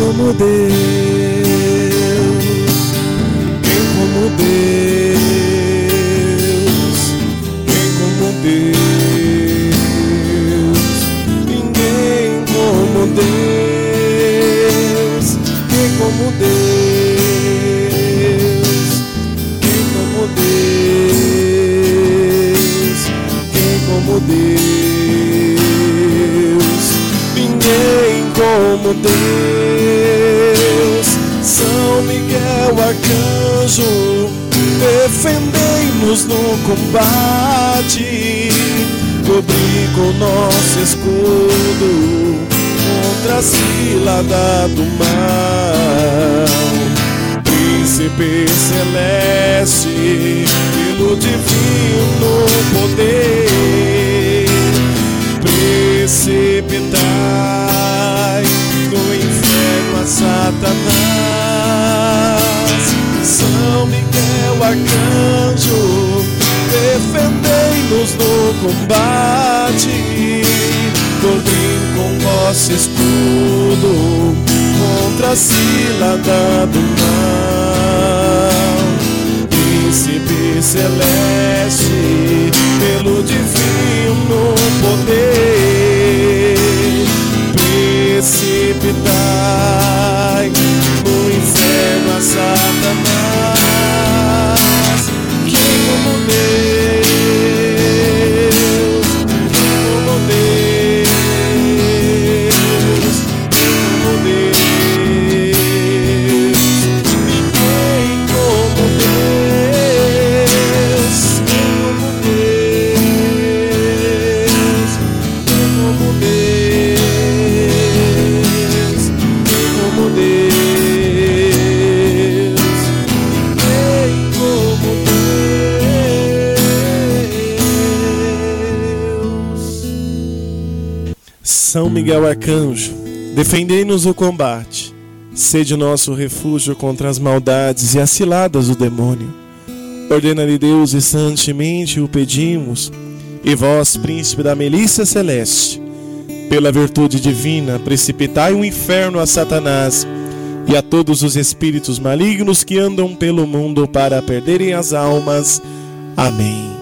como Deus? Quem como Deus? Quem como Deus? Ninguém como Deus. Quem como Deus? Quem como Deus? Quem como Deus? Como Deus. São Miguel Arcanjo, defendei-nos no combate, cobri com nosso escudo contra a cilada do mal. Príncipe celeste, pelo divino poder, inferno Satanás. São Miguel Arcanjo, defendei-nos no combate, cobrim com vosso escudo contra a cilada do mal. Príncipe celeste, pelo divino poder, precipitai São Miguel Arcanjo, defendei-nos o combate. Sede nosso refúgio contra as maldades e as ciladas do demônio. Ordena-lhe Deus e santemente o pedimos, e vós, príncipe da milícia celeste, pela virtude divina, precipitai o inferno a Satanás e a todos os espíritos malignos que andam pelo mundo para perderem as almas. Amém.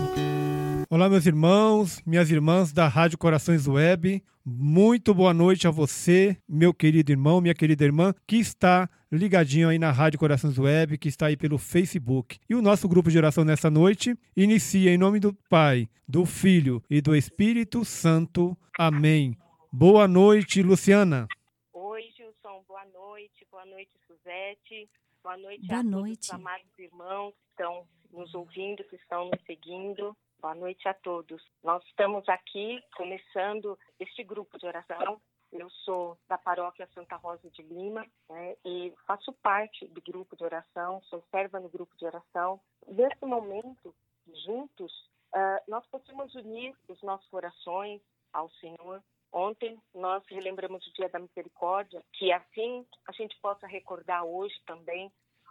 Olá, meus irmãos, minhas irmãs da Rádio Corações Web. Muito boa noite a você, meu querido irmão, minha querida irmã, que está ligadinho aí na Rádio Corações Web, que está aí pelo Facebook. E o nosso grupo de oração nessa noite inicia em nome do Pai, do Filho e do Espírito Santo. Amém. Boa noite, Luciana. Oi, Gilson, boa noite. Boa noite, Suzete. Boa noite Boa a todos noite. os amados irmãos que estão nos ouvindo, que estão nos seguindo. Boa noite a todos. Nós estamos aqui começando este grupo de oração. Eu sou da paróquia Santa Rosa de Lima né, e faço parte do grupo de oração, sou serva no grupo de oração. Nesse momento, juntos, ah, nós possamos unir os nossos corações ao Senhor. Ontem nós relembramos o Dia da Misericórdia, que assim a gente possa recordar hoje também,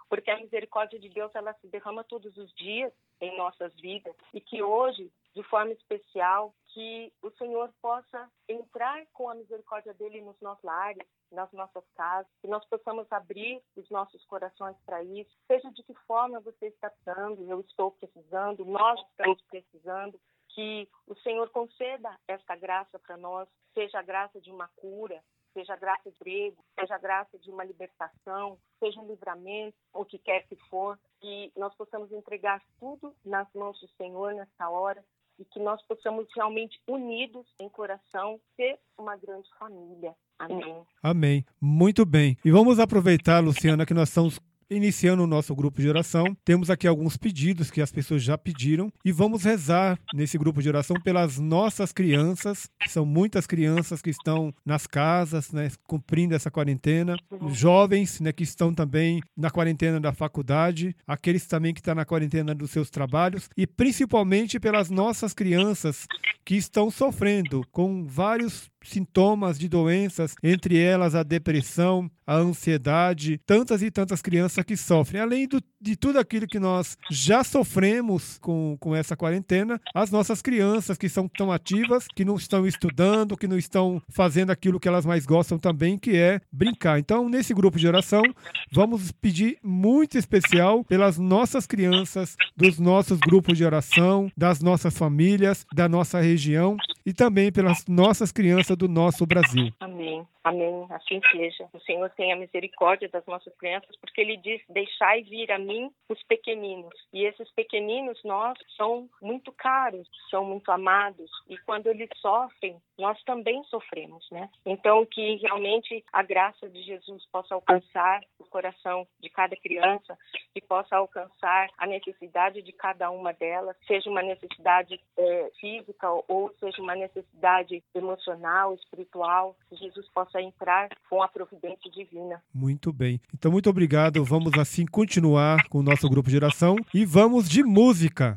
porque a misericórdia de Deus ela se derrama todos os dias em nossas vidas. E que hoje, de forma especial, que o Senhor possa entrar com a misericórdia dele nos nossos lares, nas nossas casas, que nós possamos abrir os nossos corações para isso, seja de que forma você está precisando, eu estou precisando, nós estamos precisando, que o Senhor conceda esta graça para nós, seja a graça de uma cura, seja a graça emprego, seja a graça de uma libertação, seja um livramento, o que quer que for, que nós possamos entregar tudo nas mãos do Senhor nessa hora e que nós possamos realmente unidos em coração ser uma grande família. Amém. Amém. Muito bem. E vamos aproveitar, Luciana, que nós estamos iniciando o nosso grupo de oração. Temos aqui alguns pedidos que as pessoas já pediram e vamos rezar nesse grupo de oração pelas nossas crianças. São muitas crianças que estão nas casas, né, cumprindo essa quarentena, jovens, né, que estão também na quarentena da faculdade, aqueles também que estão na quarentena dos seus trabalhos e principalmente pelas nossas crianças que estão sofrendo com vários sintomas de doenças, entre elas a depressão, a ansiedade, tantas e tantas crianças que sofrem, além do de tudo aquilo que nós já sofremos com, com essa quarentena, as nossas crianças que são tão ativas, que não estão estudando, que não estão fazendo aquilo que elas mais gostam também, que é brincar. Então, nesse grupo de oração, vamos pedir muito especial pelas nossas crianças, dos nossos grupos de oração, das nossas famílias, da nossa região e também pelas nossas crianças do nosso Brasil. Amém. Amém. Assim seja. O Senhor tenha misericórdia das nossas crianças, porque Ele diz: Deixai vir a mim os pequeninos. E esses pequeninos, nós, são muito caros, são muito amados. E quando eles sofrem, nós também sofremos, né? Então, que realmente a graça de Jesus possa alcançar o coração de cada criança, que possa alcançar a necessidade de cada uma delas, seja uma necessidade é, física ou seja uma necessidade emocional, espiritual, que Jesus possa entrar com a providência divina. Muito bem. Então, muito obrigado. Vamos assim continuar com o nosso grupo de oração e vamos de música.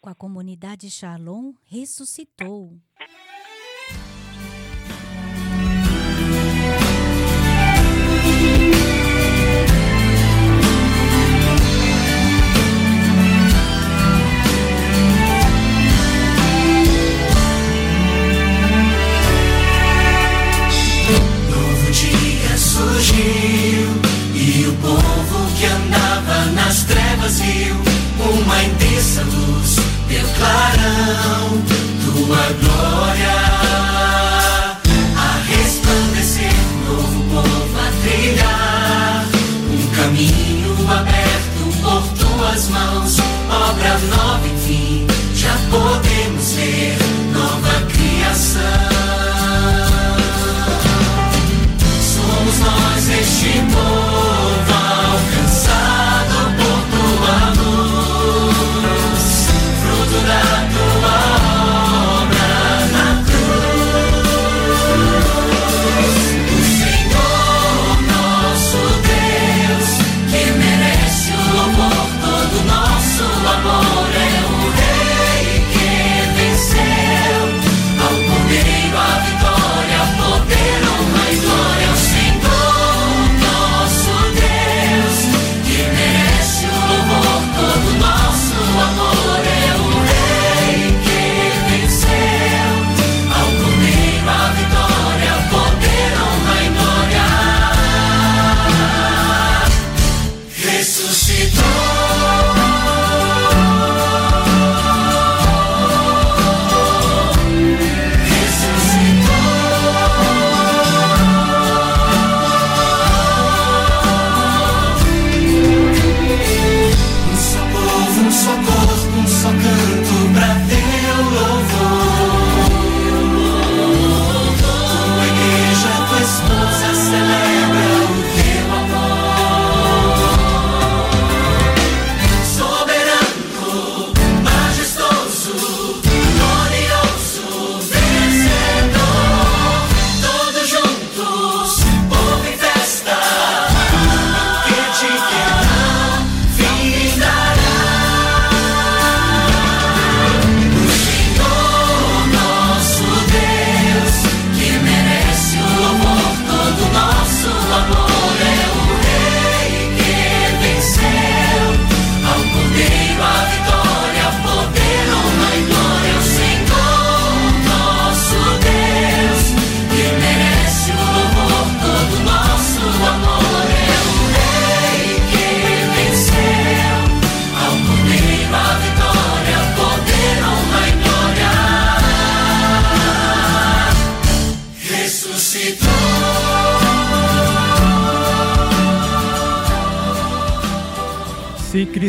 Com a comunidade Shalom ressuscitou. Señor.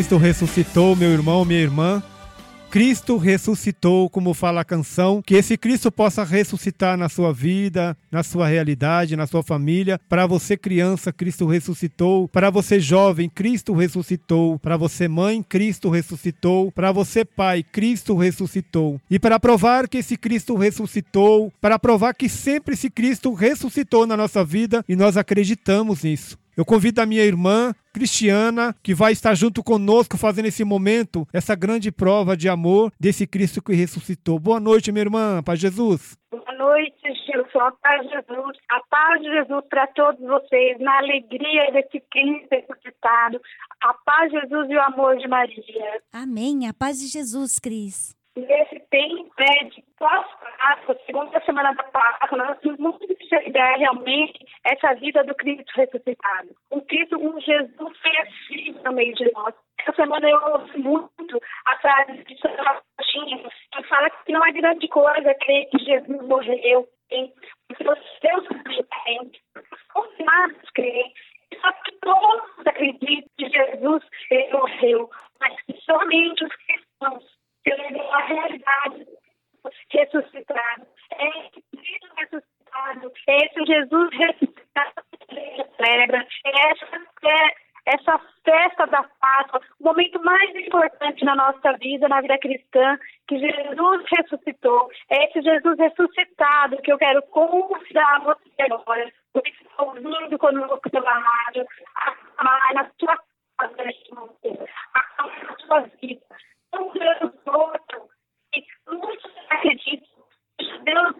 Cristo ressuscitou, meu irmão, minha irmã. Cristo ressuscitou, como fala a canção, que esse Cristo possa ressuscitar na sua vida, na sua realidade, na sua família. Para você, criança, Cristo ressuscitou. Para você, jovem, Cristo ressuscitou. Para você, mãe, Cristo ressuscitou. Para você, pai, Cristo ressuscitou. E para provar que esse Cristo ressuscitou, para provar que sempre esse Cristo ressuscitou na nossa vida e nós acreditamos nisso. Eu convido a minha irmã Cristiana, que vai estar junto conosco fazendo esse momento, essa grande prova de amor desse Cristo que ressuscitou. Boa noite, minha irmã, Paz Jesus. Boa noite, Gilson. A paz de Jesus. A paz de Jesus para todos vocês, na alegria desse Cristo ressuscitado. A paz de Jesus e o amor de Maria. Amém. A paz de Jesus, Cris. Nesse tempo né, de pós-Páscoa, segunda semana da Páscoa, nós temos muito celebrar realmente essa vida do Cristo ressuscitado. Um Cristo, um Jesus conhecido no meio de nós. Essa semana eu ouvi muito a frase de Santa Faustina, que fala que não é grande coisa crer que Jesus morreu. Porque Deus tem, confirmados creem. Só que todos acreditam que Jesus ele morreu, mas que somente os cristãos celebram a realidade ressuscitado. É esse Cristo ressuscitado, é esse Jesus ressuscitado que a gente celebra, é essa, é essa festa da Páscoa, o momento mais importante na nossa vida, na vida cristã, que Jesus ressuscitou. É esse Jesus ressuscitado que eu quero convidar você agora, você que está ouvindo conosco pela rádio, a amar na sua casa neste momento, a amar na sua vida. Um Deus morto, e muitos acreditam que Deus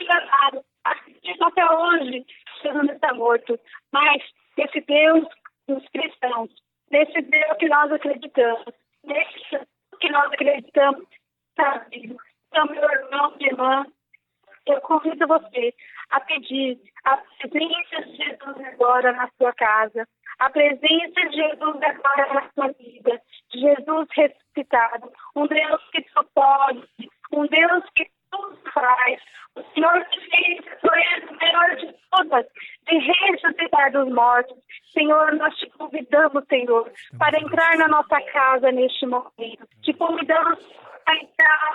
enganado, acreditam até hoje que Jesus está morto, mas esse Deus dos cristãos, nesse Deus que nós acreditamos, nesse Deus que nós acreditamos está vivo. Então, meu irmão, minha irmã, eu convido você a pedir a presença de Jesus agora na sua casa, a presença de Jesus agora na sua vida, Jesus ressuscitado, um Deus que só pode, um Deus que tudo faz, o Senhor que fez a melhor de todas, de ressuscitar dos mortos. Senhor, nós te convidamos, Senhor, para entrar na nossa casa neste momento. Te convidamos para entrar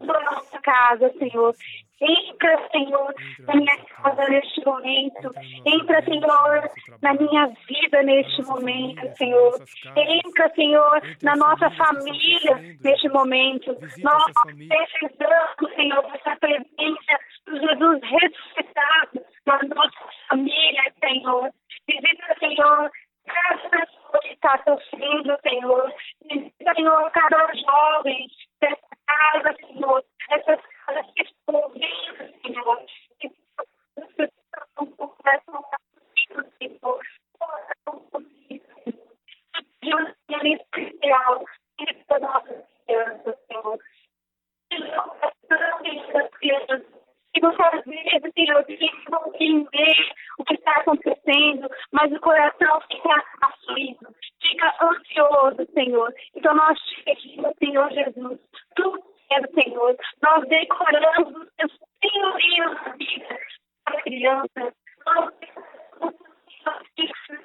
da nossa casa, Senhor. Entra, Senhor, na minha casa neste momento. Entra, Senhor, na minha vida neste momento, Senhor. Entra, Senhor, na nossa família neste momento. Nós precisamos, Senhor, dessa presença do Jesus ressuscitado na nossa família, Senhor. Visita, Senhor, que está sofrendo, Senhor. Senhor, cada jovem dessa casa, Senhor. Essas casas que estão ouvindo, Senhor. Que começam a Senhor. De uma maneira especial, da nossa criança, Senhor. Que muitas vezes, Senhor, que não entender o que está acontecendo, mas o coração fica aflito, fica ansioso, Senhor. Então nós te pedimos, Senhor Jesus, tudo é do Senhor. Nós decoramos os teus senhorios na vida da criança. Nós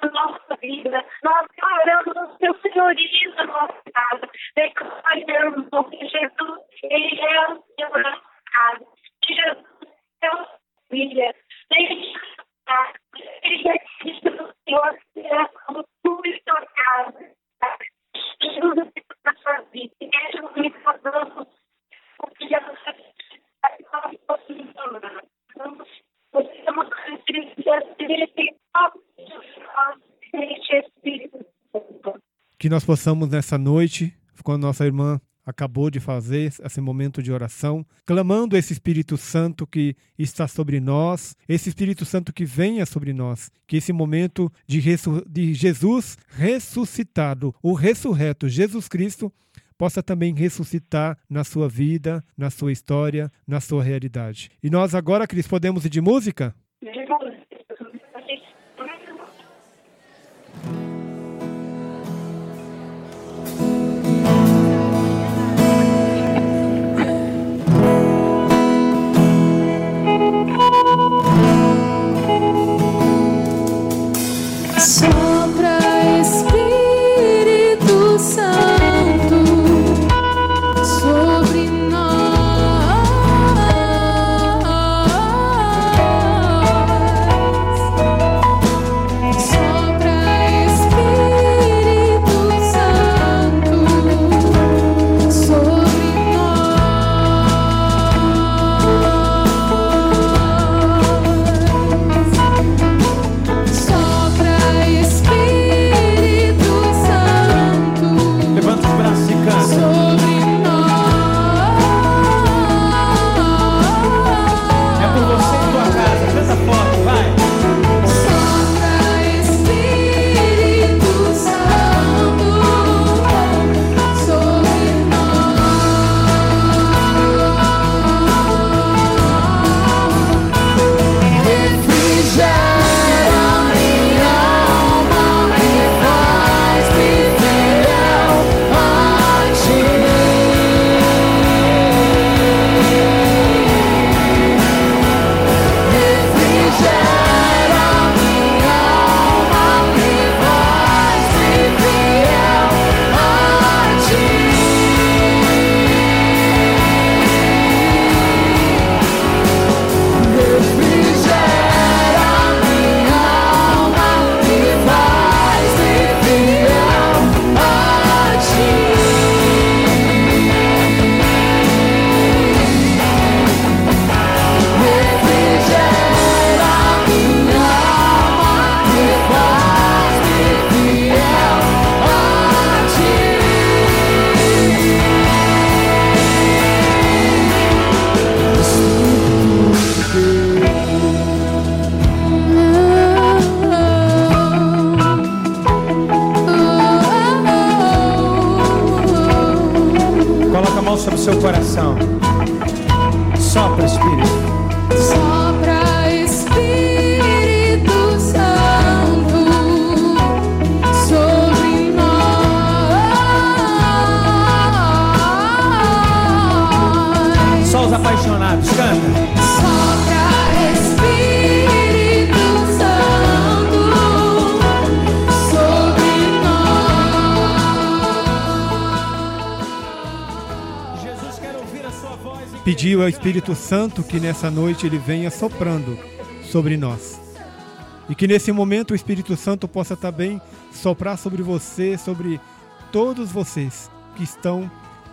na nossa vida. Nós declaramos os teus senhorios na nossa casa. Declare, meu irmão, que Jesus, Ele é o Senhor da nossa casa. Que Jesus é o filha. Ele é Cristo do Senhor, será como tu e tua casa. Jesus na sua vida. E deixa o que nós damos porque Jesus você é uma que nós possamos nessa noite, quando nossa irmã acabou de fazer esse momento de oração, clamando esse Espírito Santo que está sobre nós, esse Espírito Santo que venha sobre nós, que esse momento de, de Jesus ressuscitado, o ressurreto Jesus Cristo, possa também ressuscitar na sua vida, na sua história, na sua realidade. E nós agora, Cris, podemos ir de música? Apaixonados, canta. Sopra, Espírito Santo, sobre nós. Jesus quer ouvir a sua voz. e- Pediu ao Espírito Santo que nessa noite ele venha soprando sobre nós. E que nesse momento o Espírito Santo possa também soprar sobre você, sobre todos vocês que estão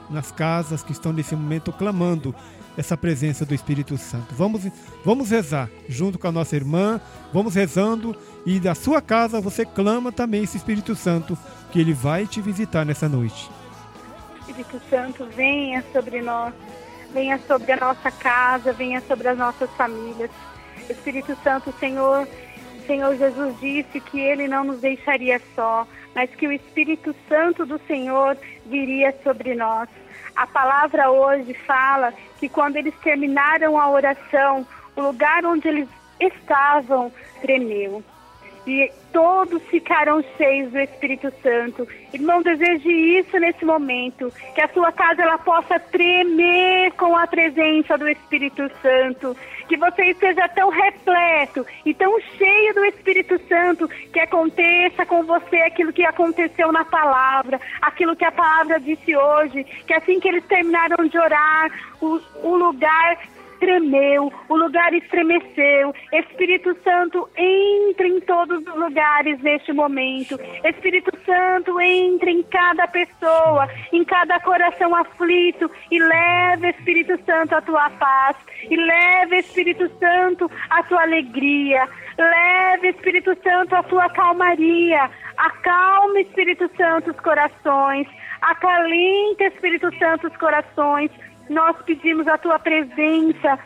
nas casas, que estão nesse momento clamando essa presença do Espírito Santo. Vamos, vamos rezar junto com a nossa irmã, vamos rezando e da sua casa você clama também esse Espírito Santo que ele vai te visitar nessa noite. Espírito Santo, venha sobre nós, venha sobre a nossa casa, venha sobre as nossas famílias. Espírito Santo, Senhor, Senhor Jesus disse que Ele não nos deixaria só, mas que o Espírito Santo do Senhor viria sobre nós. A palavra hoje fala que quando eles terminaram a oração, o lugar onde eles estavam tremeu e todos ficaram cheios do Espírito Santo. Irmão, deseje isso nesse momento, que a sua casa ela possa tremer com a presença do Espírito Santo, que você esteja tão repleto e tão cheio do Espírito Santo que aconteça com você aquilo que aconteceu na palavra, aquilo que a palavra disse hoje, que assim que eles terminaram de orar, o, o lugar tremeu, o lugar estremeceu. Espírito Santo, entre em todos os lugares neste momento. Espírito Santo, entre em cada pessoa, em cada coração aflito e leve, Espírito Santo, a tua paz. E leve, Espírito Santo, a tua alegria. Leve, Espírito Santo, a tua calmaria. Acalme, Espírito Santo, os corações. Acalenta, Espírito Santo, os corações. Nós pedimos a tua presença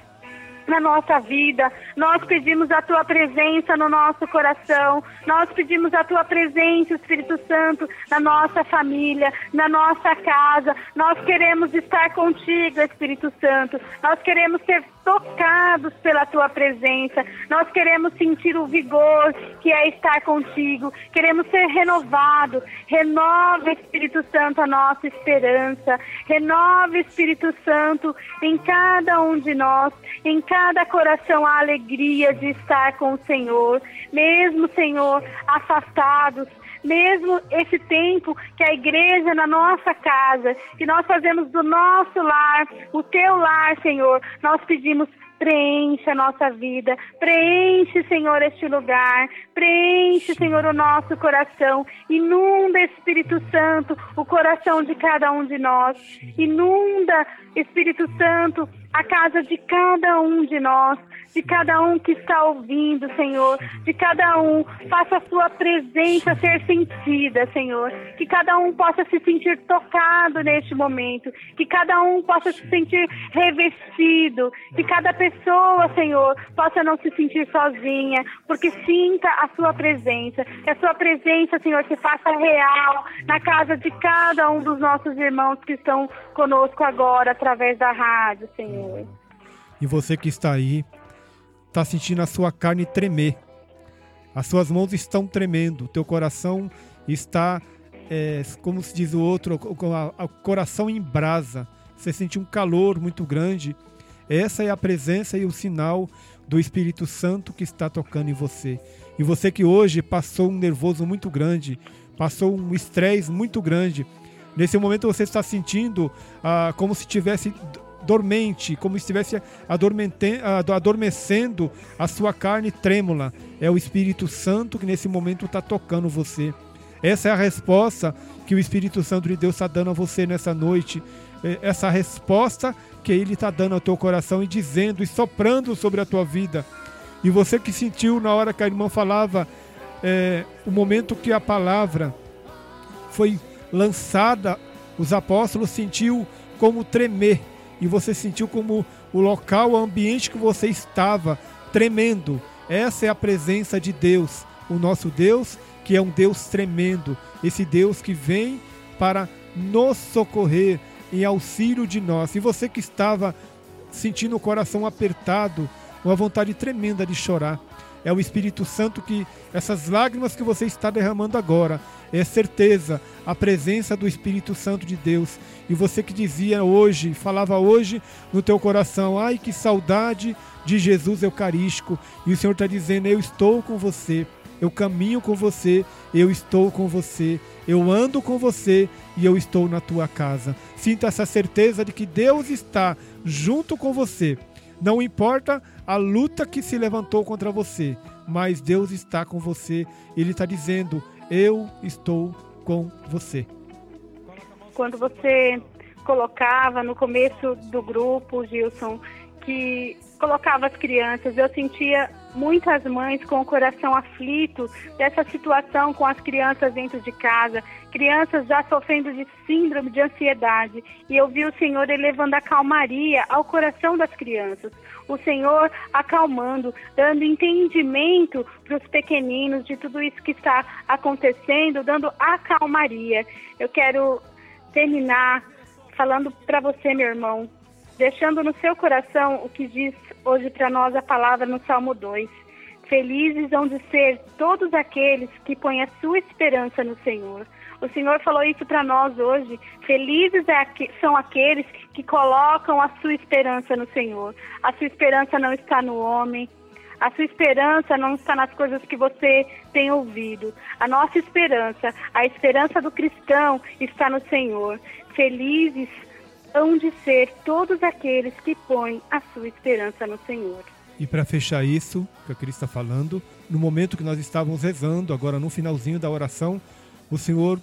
na nossa vida, nós pedimos a tua presença no nosso coração, nós pedimos a tua presença, Espírito Santo, na nossa família, na nossa casa. Nós queremos estar contigo, Espírito Santo. Nós queremos ser tocados pela tua presença. Nós queremos sentir o vigor que é estar contigo. Queremos ser renovados. Renova, Espírito Santo, a nossa esperança. Renova, Espírito Santo, em cada um de nós, em cada coração a alegria de estar com o Senhor. Mesmo, Senhor, afastados, mesmo esse tempo que a igreja na nossa casa, que nós fazemos do nosso lar, o teu lar, Senhor, nós pedimos preenche a nossa vida, preenche, Senhor, este lugar, preenche, Senhor, o nosso coração, inunda, Espírito Santo, o coração de cada um de nós, inunda, Espírito Santo, a casa de cada um de nós, de cada um que está ouvindo, Senhor, de cada um, faça a sua presença ser sentida, Senhor, que cada um possa se sentir tocado neste momento, que cada um possa se sentir revestido, que cada pessoa, Senhor, possa não se sentir sozinha, porque sinta a sua presença, que a sua presença, Senhor, se faça real na casa de cada um dos nossos irmãos que estão conosco agora através da rádio, Senhor. E você que está aí, está sentindo a sua carne tremer. As suas mãos estão tremendo, o teu coração está, é, como se diz o outro, o coração em brasa. Você sente um calor muito grande. Essa é a presença e o sinal do Espírito Santo que está tocando em você. E você que hoje passou um nervoso muito grande, passou um estresse muito grande. Nesse momento você está sentindo ah, como se tivesse dormente, como se estivesse adormecendo a sua carne trêmula. É o Espírito Santo que nesse momento está tocando você. Essa é a resposta que o Espírito Santo de Deus está dando a você nessa noite. É Essa resposta que ele está dando ao teu coração e dizendo e soprando sobre a tua vida. E você que sentiu na hora que a irmã falava, é, o momento que a palavra foi lançada, os apóstolos sentiu como tremer e você sentiu como o local, o ambiente que você estava tremendo. Essa é a presença de Deus, o nosso Deus, que é um Deus tremendo, esse Deus que vem para nos socorrer, em auxílio de nós. E você que estava sentindo o coração apertado, uma vontade tremenda de chorar, é o Espírito Santo que essas lágrimas que você está derramando agora, é certeza, a presença do Espírito Santo de Deus. E você que dizia hoje, falava hoje no teu coração, ai que saudade de Jesus Eucarístico. E o Senhor está dizendo, eu estou com você, eu caminho com você, eu estou com você, eu ando com você e eu estou na tua casa. Sinta essa certeza de que Deus está junto com você. Não importa a luta que se levantou contra você, mas Deus está com você. Ele está dizendo: Eu estou com você. quando você colocava no começo do grupo, Gilson, que colocava as crianças, eu sentia muitas mães com o coração aflito dessa situação com as crianças dentro de casa, crianças já sofrendo de síndrome de ansiedade. E eu vi o Senhor elevando a calmaria ao coração das crianças. O Senhor acalmando, dando entendimento para os pequeninos de tudo isso que está acontecendo, dando a calmaria. Eu quero terminar falando para você, meu irmão, deixando no seu coração o que diz hoje para nós a palavra no Salmo 2. Felizes hão de ser todos aqueles que põem a sua esperança no Senhor. O Senhor falou isso para nós hoje. Felizes é aque- são aqueles que colocam a sua esperança no Senhor. A sua esperança não está no homem. A sua esperança não está nas coisas que você tem ouvido. A nossa esperança, a esperança do cristão está no Senhor. Felizes hão de ser todos aqueles que põem a sua esperança no Senhor. E para fechar isso que a Cris está falando, no momento que nós estávamos rezando, agora no finalzinho da oração, o Senhor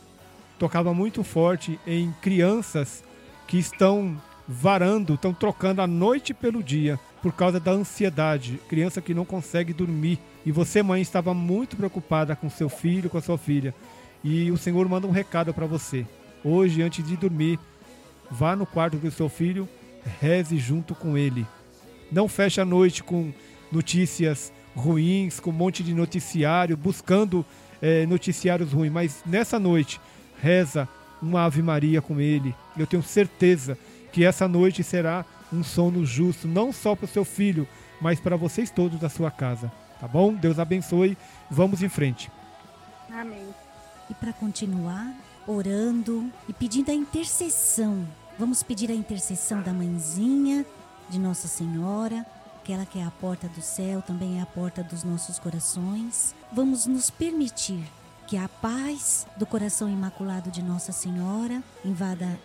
tocava muito forte em crianças que estão varando, estão trocando a noite pelo dia por causa da ansiedade. Criança que não consegue dormir. E você, mãe, estava muito preocupada com seu filho, com a sua filha. E o Senhor manda um recado para você. Hoje, antes de dormir, vá no quarto do seu filho, reze junto com ele. Não feche a noite com notícias ruins, com um monte de noticiário, buscando eh, noticiários ruins, mas nessa noite reza uma Ave Maria com ele. Eu tenho certeza que essa noite será um sono justo, não só para o seu filho, mas para vocês todos da sua casa. Tá bom? Deus abençoe. Vamos em frente. Amém. E para continuar orando e pedindo a intercessão, vamos pedir a intercessão da mãezinha de Nossa Senhora, aquela que é a porta do céu, também é a porta dos nossos corações. Vamos nos permitir que a paz do coração imaculado de Nossa Senhora invada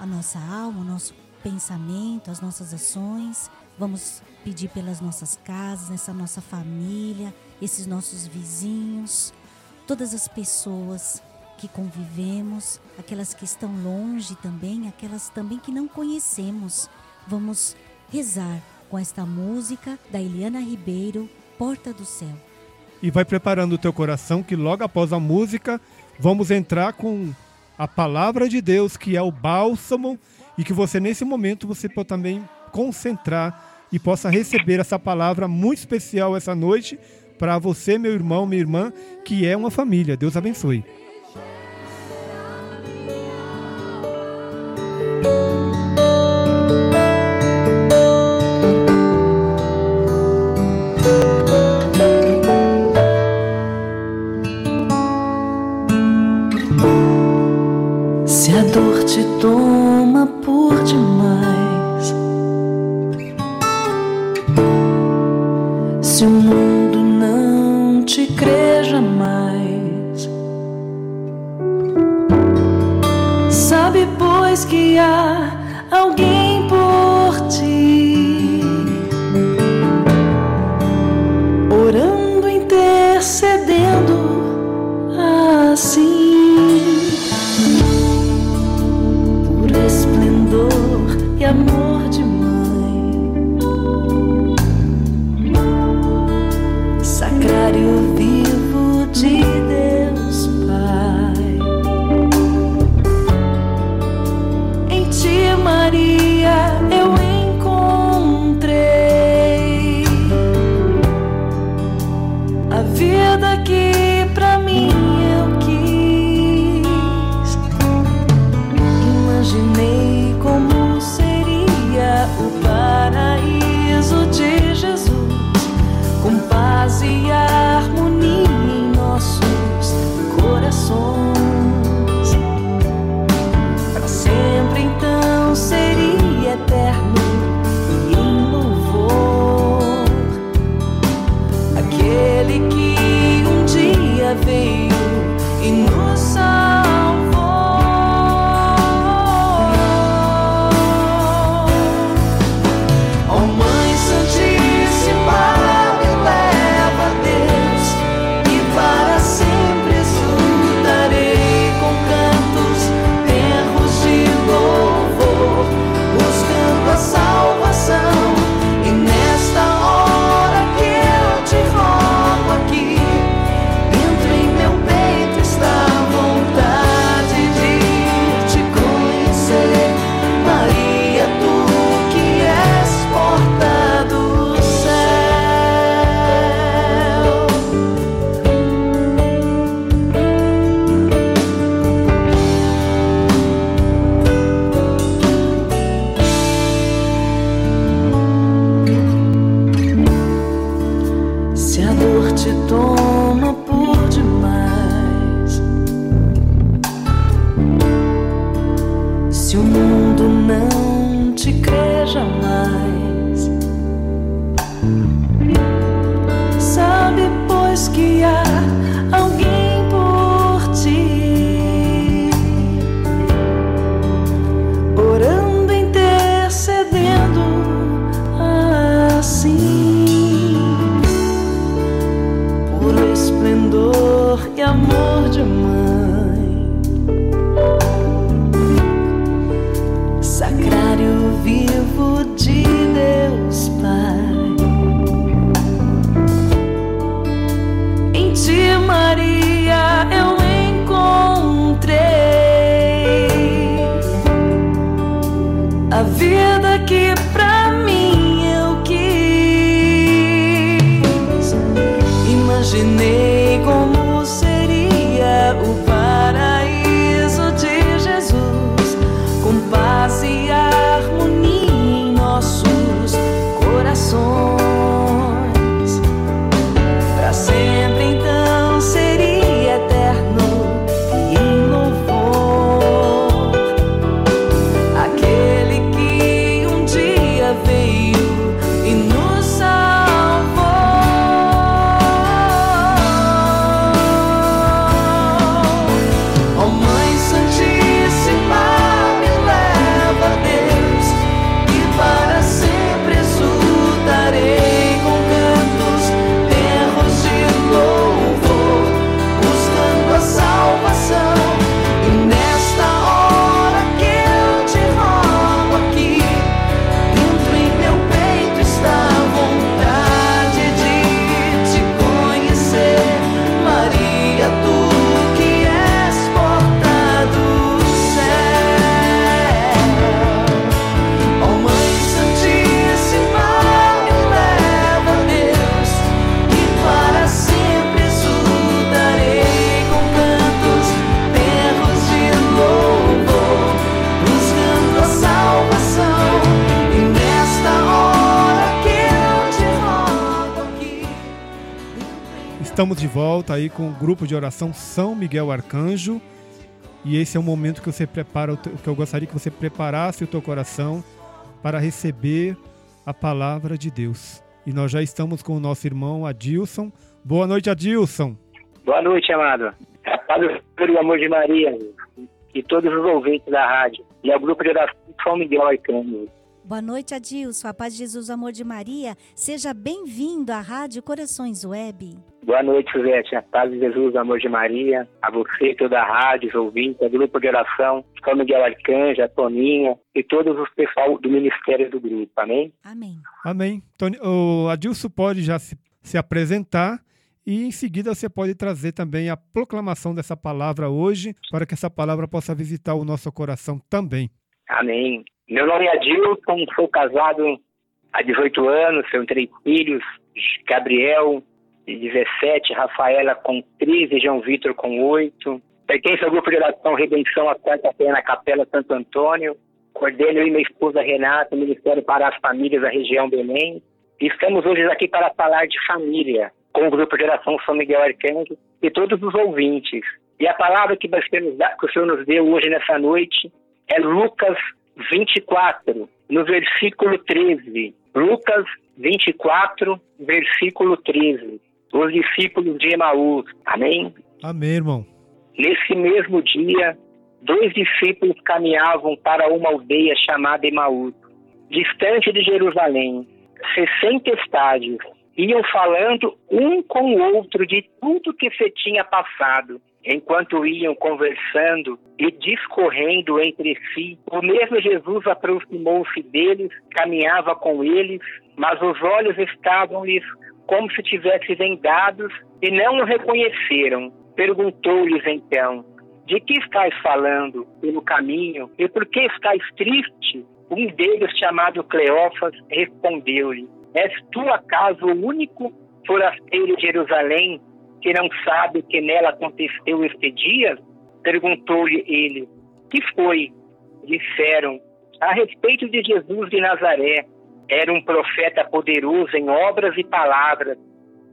a nossa alma, o nosso pensamento, as nossas ações. Vamos pedir pelas nossas casas, nessa nossa família, esses nossos vizinhos, todas as pessoas que convivemos, aquelas que estão longe também, aquelas também que não conhecemos. Vamos rezar com esta música da Eliana Ribeiro, Porta do Céu. E vai preparando o teu coração que logo após a música vamos entrar com a palavra de Deus, que é o bálsamo, e que você nesse momento você pode também concentrar e possa receber essa palavra muito especial essa noite para você, meu irmão, minha irmã, que é uma família. Deus abençoe. De volta aí com o grupo de oração São Miguel Arcanjo. E esse é o momento que você prepara, o que eu gostaria que você preparasse o teu coração para receber a palavra de Deus. E nós já estamos com o nosso irmão Adilson. Boa noite, Adilson. Boa noite, amado. A paz do Senhor e o amor de Maria e todos os ouvintes da rádio. E ao grupo de oração São Miguel Arcanjo. Boa noite, Adilson. A paz de Jesus, o amor de Maria. Seja bem-vindo à Rádio Corações Web. Boa noite, Suzete. A paz de Jesus, o amor de Maria. A você, toda a rádio, os ouvintes, ao grupo de oração São Miguel Arcanjo, a Toninha e todos os pessoal do ministério do grupo. Amém? Amém. Amém. Tony, o Adilson pode já se, se apresentar e em seguida você pode trazer também a proclamação dessa palavra hoje, para que essa palavra possa visitar o nosso coração também. Amém. Meu nome é Adilson, sou casado há 18 anos, tenho três filhos, Gabriel, de 17, Rafaela com 13, João Vitor com 8. Pertenço ao grupo de oração Redenção, a quarta-feira na Capela Santo Antônio. Coordeno eu e minha esposa Renata, Ministério para as Famílias da região Belém. Estamos hoje aqui para falar de família, com o grupo de oração São Miguel Arcanjo e todos os ouvintes. E a palavra que, que o Senhor nos deu hoje nessa noite é Lucas 24, no versículo 13. Lucas 24, versículo 13. os discípulos de Emaús. Amém? Amém, irmão. Nesse mesmo dia, dois discípulos caminhavam para uma aldeia chamada Emaús, distante de Jerusalém, 60 estádios. Iam falando um com o outro de tudo que se tinha passado. Enquanto iam conversando e discorrendo entre si, o mesmo Jesus aproximou-se deles, caminhava com eles, mas os olhos estavam-lhes como se tivessem vendados e não o reconheceram. Perguntou-lhes então: De que estáis falando pelo caminho e por que estáis triste? Um deles, chamado Cleófas, respondeu-lhe: És tu acaso o único forasteiro de Jerusalém que não sabe o que nela aconteceu este dia? Perguntou-lhe ele: Que foi? Disseram: A respeito de Jesus de Nazaré. Era um profeta poderoso em obras e palavras,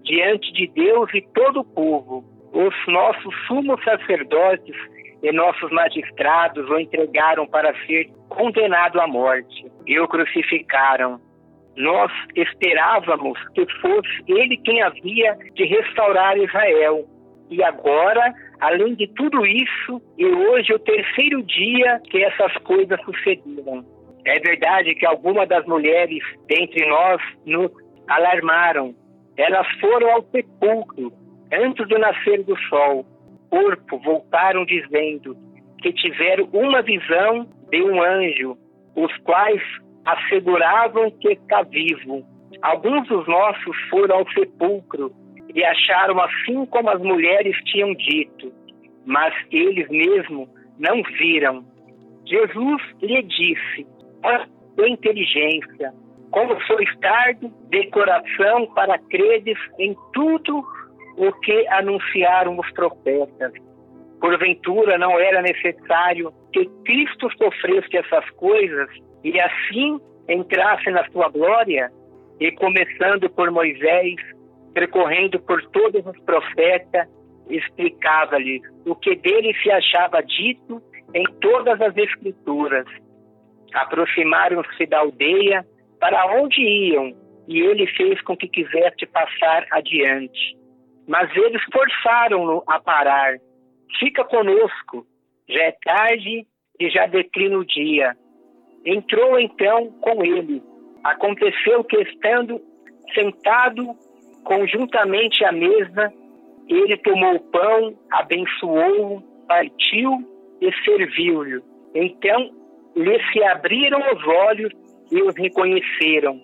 diante de Deus e todo o povo. Os nossos sumos sacerdotes e nossos magistrados o entregaram para ser condenado à morte e o crucificaram. Nós esperávamos que fosse ele quem havia de restaurar Israel. E agora, além de tudo isso, e hoje é o terceiro dia que essas coisas sucederam. É verdade que algumas das mulheres dentre nós nos alarmaram. Elas foram ao sepulcro antes do nascer do sol. Corpo voltaram dizendo que tiveram uma visão de um anjo, os quais asseguravam que está vivo. Alguns dos nossos foram ao sepulcro e acharam assim como as mulheres tinham dito, mas eles mesmos não viram. Jesus lhe disse: sua inteligência, como sois tardo de coração para credes em tudo o que anunciaram os profetas. Porventura não era necessário que Cristo sofresse essas coisas e assim entrasse na sua glória? E começando por Moisés, percorrendo por todos os profetas, explicava-lhe o que dele se achava dito em todas as escrituras aproximaram-se da aldeia para onde iam, e ele fez com que quisesse passar adiante. Mas eles forçaram-no a parar. Fica conosco, já é tarde e já declina o dia. Entrou então com ele. Aconteceu que, estando sentado conjuntamente à mesa, ele tomou o pão, abençoou-o, partiu e serviu-lhe. Então lhe se abriram os olhos e os reconheceram,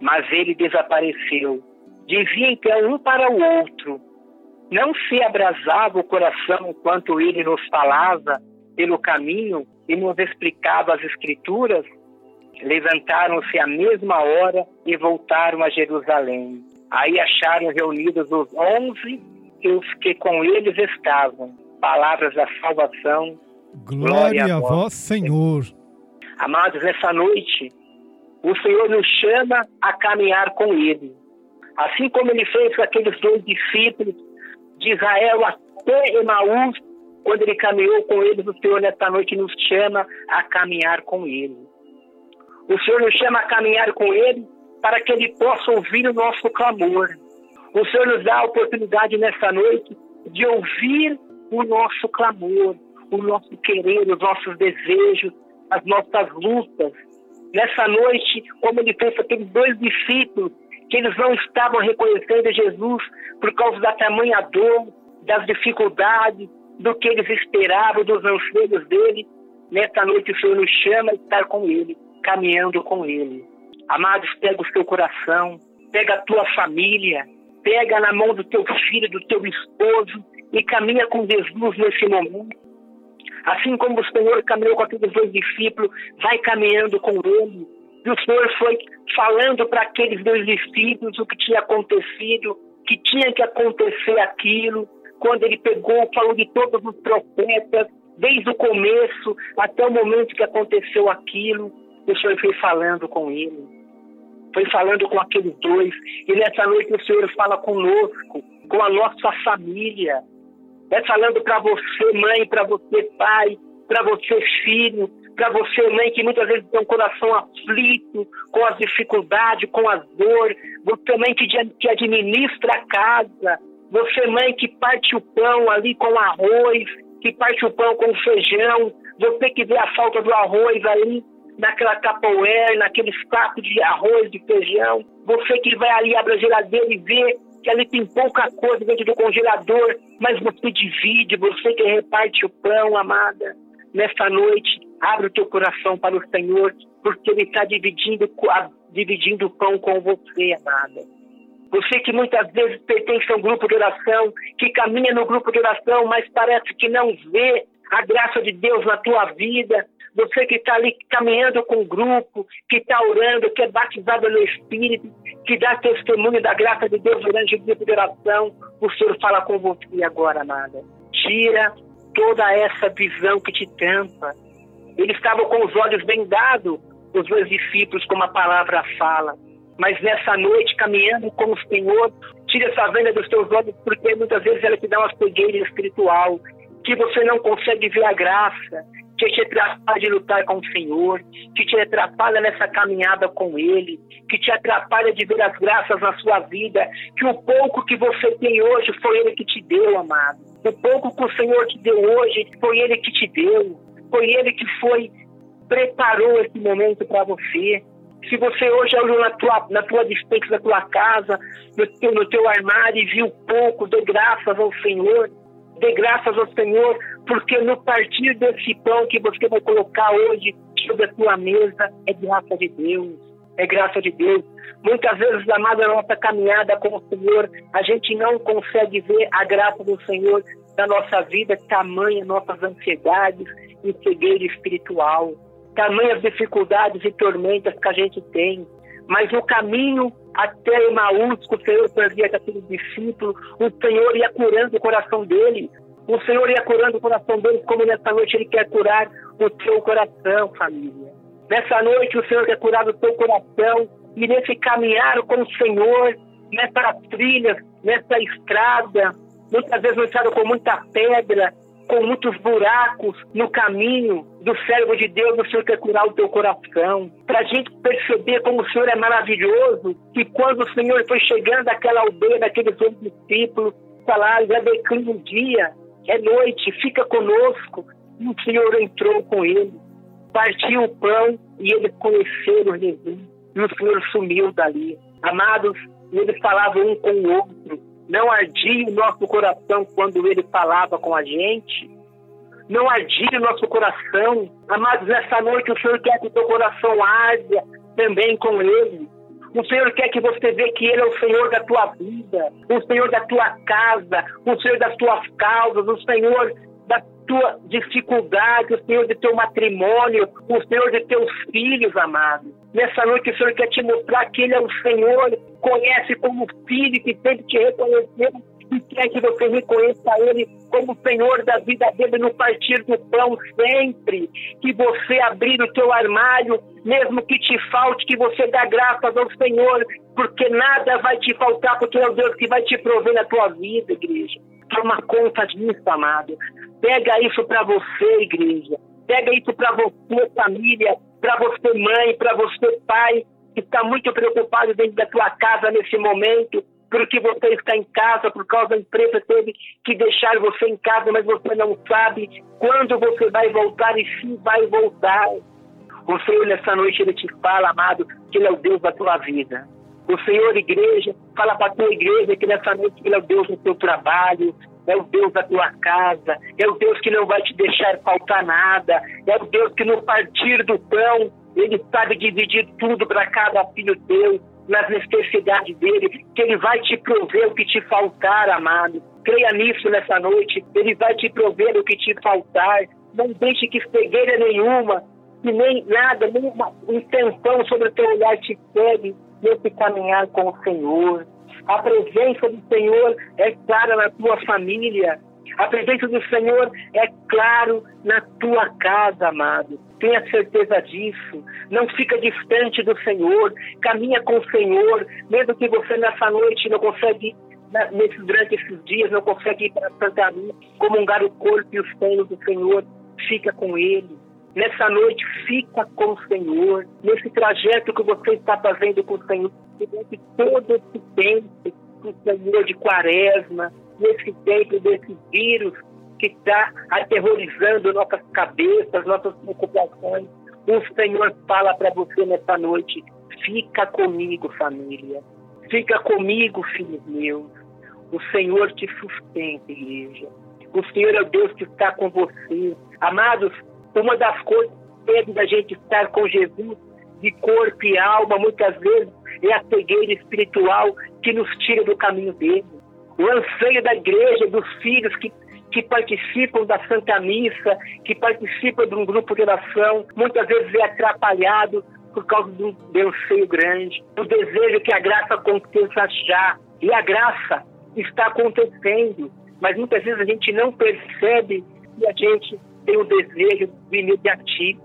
mas ele desapareceu. Dizia então um para o outro: Não se abrasava o coração enquanto ele nos falava pelo caminho e nos explicava as Escrituras? Levantaram-se à mesma hora e voltaram a Jerusalém. Aí acharam reunidos os onze e os que com eles estavam. Palavras da salvação Glória, Glória a vós, Senhor. Amados, nessa noite, o Senhor nos chama a caminhar com Ele. Assim como Ele fez com aqueles dois discípulos de Israel até Emaús, quando Ele caminhou com eles, o Senhor nessa noite nos chama a caminhar com Ele. O Senhor nos chama a caminhar com Ele para que Ele possa ouvir o nosso clamor. O Senhor nos dá a oportunidade nessa noite de ouvir o nosso clamor, o nosso querer, os nossos desejos, as nossas lutas. Nessa noite, como ele fez aqueles dois discípulos, que eles não estavam reconhecendo Jesus por causa da tamanha dor, das dificuldades, do que eles esperavam, dos anseios dele. Nessa noite, o Senhor nos chama a estar com ele, caminhando com ele. Amados, pega o seu coração, pega a tua família, pega na mão do teu filho, do teu esposo e caminha com Jesus nesse momento. Assim como o Senhor caminhou com aqueles dois discípulos, vai caminhando com ele. E o Senhor foi falando para aqueles dois discípulos o que tinha acontecido, que tinha que acontecer aquilo. Quando ele pegou, falou de todos os profetas, desde o começo até o momento que aconteceu aquilo, o Senhor foi falando com ele. Foi falando com aqueles dois. E nessa noite o Senhor fala conosco, com a nossa família é falando para você, mãe, para você, pai, para você, filho, Para você, mãe, que muitas vezes tem um coração aflito, com as dificuldades, com as dores. Você, mãe, que, que administra a casa. Você, mãe, que parte o pão ali com arroz, que parte o pão com feijão. Você que vê a falta do arroz ali naquela capoeira, naquele saco de arroz, de feijão. Você que vai ali, abre a geladeira e vê que ali tem pouca coisa dentro do congelador, mas você divide, você que reparte o pão, amada. Nesta noite, abre o teu coração para o Senhor, porque Ele está dividindo, dividindo o pão com você, amada. Você que muitas vezes pertence a um grupo de oração, que caminha no grupo de oração, mas parece que não vê a graça de Deus na tua vida. Você que está ali caminhando com o grupo, que está orando, que é batizado no Espírito, que dá testemunho da graça de Deus durante o grupo de oração, o Senhor fala com você agora, amada. Tira toda essa visão que te tampa. Eles estavam com os olhos vendados, os meus discípulos, como a palavra fala. Mas nessa noite, caminhando com o Senhor, tira essa venda dos teus olhos, porque muitas vezes ela te dá uma cegueira espiritual, que você não consegue ver a graça, que te atrapalha de lutar com o Senhor, que te atrapalha nessa caminhada com Ele, que te atrapalha de ver as graças na sua vida, que o pouco que você tem hoje foi Ele que te deu, amado. O pouco que o Senhor te deu hoje foi Ele que te deu, foi Ele que foi preparou esse momento para você. Se você hoje olhou na tua, na tua dispensa da tua casa, no teu, no teu armário e viu pouco, dê graças ao Senhor. Dê graças ao Senhor, porque no partir desse pão que você vai colocar hoje sobre a tua mesa é graça de Deus. É graça de Deus. Muitas vezes, amada, na nossa caminhada com o Senhor, a gente não consegue ver a graça do Senhor na nossa vida, tamanha nossas ansiedades e cegueira espiritual tamanhas dificuldades e tormentas que a gente tem. Mas no caminho até Emaús, o Senhor com aquele discípulo, o Senhor ia curando o coração dele. O Senhor ia curando o coração dele, como nessa noite Ele quer curar o teu coração, família. Nessa noite o Senhor quer curar o teu coração e nesse caminhar com o Senhor, nessa trilha, nessa estrada, muitas vezes estrada com muita pedra, com muitos buracos no caminho do cérebro de Deus, o Senhor quer curar o teu coração. Para a gente perceber como o Senhor é maravilhoso, que quando o Senhor foi chegando àquela aldeia, daqueles outros discípulos, falaram, já declina um dia, é noite, fica conosco. E o Senhor entrou com ele, partiu o pão e eles conheceram Jesus. E o Senhor sumiu dali. Amados, eles falavam um com o outro não ardia o nosso coração quando ele falava com a gente? Não ardia o nosso coração? Amados, nessa noite o Senhor quer que o teu coração arde também com ele. O Senhor quer que você veja que Ele é o Senhor da tua vida, o Senhor da tua casa, o Senhor das tuas causas, o Senhor da tua dificuldade, o Senhor de teu matrimônio, o Senhor de teus filhos, amados. Nessa noite o Senhor quer te mostrar que Ele é o Senhor, conhece como filho que sempre te reconheceu e quer que você reconheça Ele como Senhor da vida dele no partir do pão sempre. Que você abrir o teu armário, mesmo que te falte, que você dá graças ao Senhor, porque nada vai te faltar, porque é o Deus que vai te prover na tua vida, igreja. Toma conta disso, amado. Pega isso para você, igreja. Pega isso para você, família para você, mãe, para você, pai, que está muito preocupado dentro da tua casa nesse momento, porque você está em casa, por causa da empresa teve que deixar você em casa, mas você não sabe quando você vai voltar e se vai voltar. O Senhor, nessa noite, Ele te fala, amado, que Ele é o Deus da tua vida. O Senhor, igreja, fala para a tua igreja que nessa noite Ele é o Deus do teu trabalho, é o Deus da tua casa, é o Deus que não vai te deixar faltar nada, é o Deus que no partir do pão, ele sabe dividir tudo para cada filho teu, nas necessidades dele, que ele vai te prover o que te faltar, amado. Creia nisso nessa noite, ele vai te prover o que te faltar. Não deixe que cegueira nenhuma, que nem nada, nem uma, um tempão sobre o teu olhar te pegue nesse caminhar com o Senhor. A presença do Senhor é clara na tua família. A presença do Senhor é claro na tua casa, amado. Tenha certeza disso. Não fica distante do Senhor. Caminha com o Senhor, mesmo que você nessa noite não consegue nesses, durante esses dias não consegue ir para Santa Luz, comungar o corpo e os pés do Senhor, fica com Ele. Nessa noite, fica com o Senhor. Nesse trajeto que você está fazendo com o Senhor, durante todo esse tempo, com o Senhor de quaresma, nesse tempo desse vírus que está aterrorizando nossas cabeças, nossas preocupações. O Senhor fala para você nessa noite: fica comigo, família. Fica comigo, filhos meus. O Senhor te sustenta, igreja. O Senhor é o Deus que está com você. Amados, uma das coisas que da gente estar com Jesus de corpo e alma, muitas vezes, é a cegueira espiritual que nos tira do caminho dele. O anseio da igreja, dos filhos que, que participam da Santa Missa, que participam de um grupo de oração, muitas vezes é atrapalhado por causa de um anseio grande, o desejo que a graça aconteça já. E a graça está acontecendo, mas muitas vezes a gente não percebe que a gente tem o desejo de imediatismo.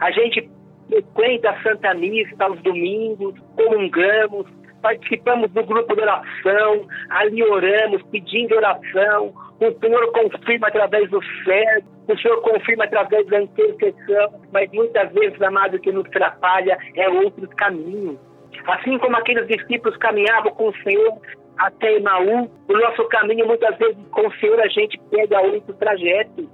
A gente frequenta a Santa Missa aos domingos, comungamos, participamos do grupo de oração, ali oramos, pedindo oração, o Senhor confirma através do céu, o Senhor confirma através da intercessão, mas muitas vezes, amado, o que nos atrapalha é outros caminhos. Assim como aqueles discípulos caminhavam com o Senhor até Emaú, o nosso caminho, muitas vezes, com o Senhor, a gente pega outro trajeto.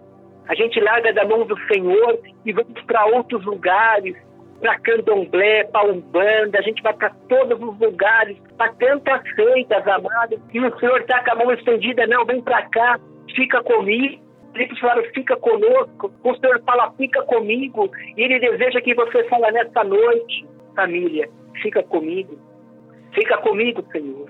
A gente larga da mão do Senhor e vamos para outros lugares, para candomblé, para umbanda, a gente vai para todos os lugares, para tantas feitas, amadas, e o Senhor está com a mão estendida, não, vem para cá, fica comigo. Eles falaram, fica conosco. O Senhor fala, fica comigo. E Ele deseja que você fale nessa noite, família, fica comigo. Fica comigo, Senhor.